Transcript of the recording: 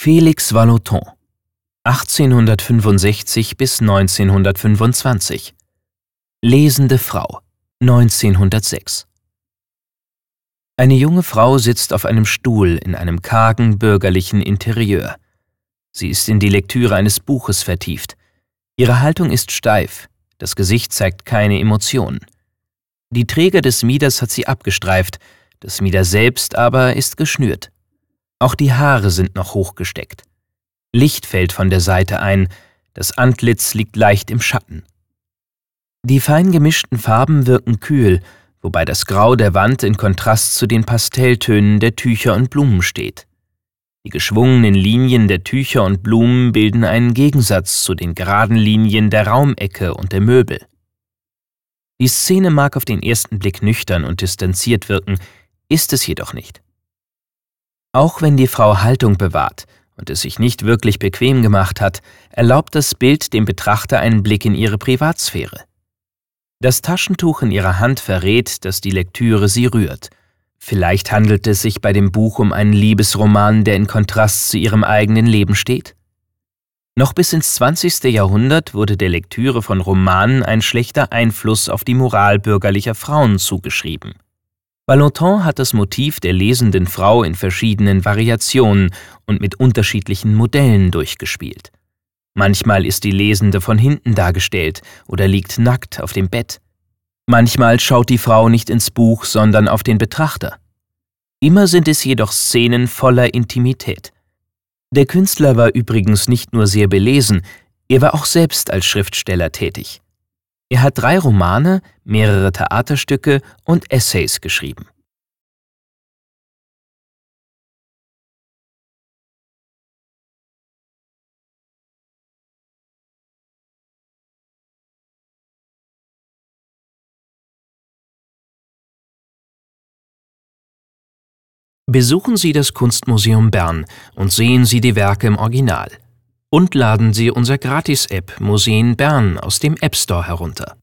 Félix Vallotton 1865 bis 1925 Lesende Frau 1906 Eine junge Frau sitzt auf einem Stuhl in einem kargen bürgerlichen Interieur. Sie ist in die Lektüre eines Buches vertieft. Ihre Haltung ist steif, das Gesicht zeigt keine Emotionen. Die Träger des Mieders hat sie abgestreift, das Mieder selbst aber ist geschnürt. Auch die Haare sind noch hochgesteckt. Licht fällt von der Seite ein, das Antlitz liegt leicht im Schatten. Die fein gemischten Farben wirken kühl, wobei das Grau der Wand in Kontrast zu den Pastelltönen der Tücher und Blumen steht. Die geschwungenen Linien der Tücher und Blumen bilden einen Gegensatz zu den geraden Linien der Raumecke und der Möbel. Die Szene mag auf den ersten Blick nüchtern und distanziert wirken, ist es jedoch nicht. Auch wenn die Frau Haltung bewahrt und es sich nicht wirklich bequem gemacht hat, erlaubt das Bild dem Betrachter einen Blick in ihre Privatsphäre. Das Taschentuch in ihrer Hand verrät, dass die Lektüre sie rührt. Vielleicht handelt es sich bei dem Buch um einen Liebesroman, der in Kontrast zu ihrem eigenen Leben steht? Noch bis ins 20. Jahrhundert wurde der Lektüre von Romanen ein schlechter Einfluss auf die Moral bürgerlicher Frauen zugeschrieben. Valentin hat das Motiv der lesenden Frau in verschiedenen Variationen und mit unterschiedlichen Modellen durchgespielt. Manchmal ist die Lesende von hinten dargestellt oder liegt nackt auf dem Bett. Manchmal schaut die Frau nicht ins Buch, sondern auf den Betrachter. Immer sind es jedoch Szenen voller Intimität. Der Künstler war übrigens nicht nur sehr belesen, er war auch selbst als Schriftsteller tätig. Er hat drei Romane, mehrere Theaterstücke und Essays geschrieben. Besuchen Sie das Kunstmuseum Bern und sehen Sie die Werke im Original und laden Sie unser Gratis-App Museen Bern aus dem App Store herunter.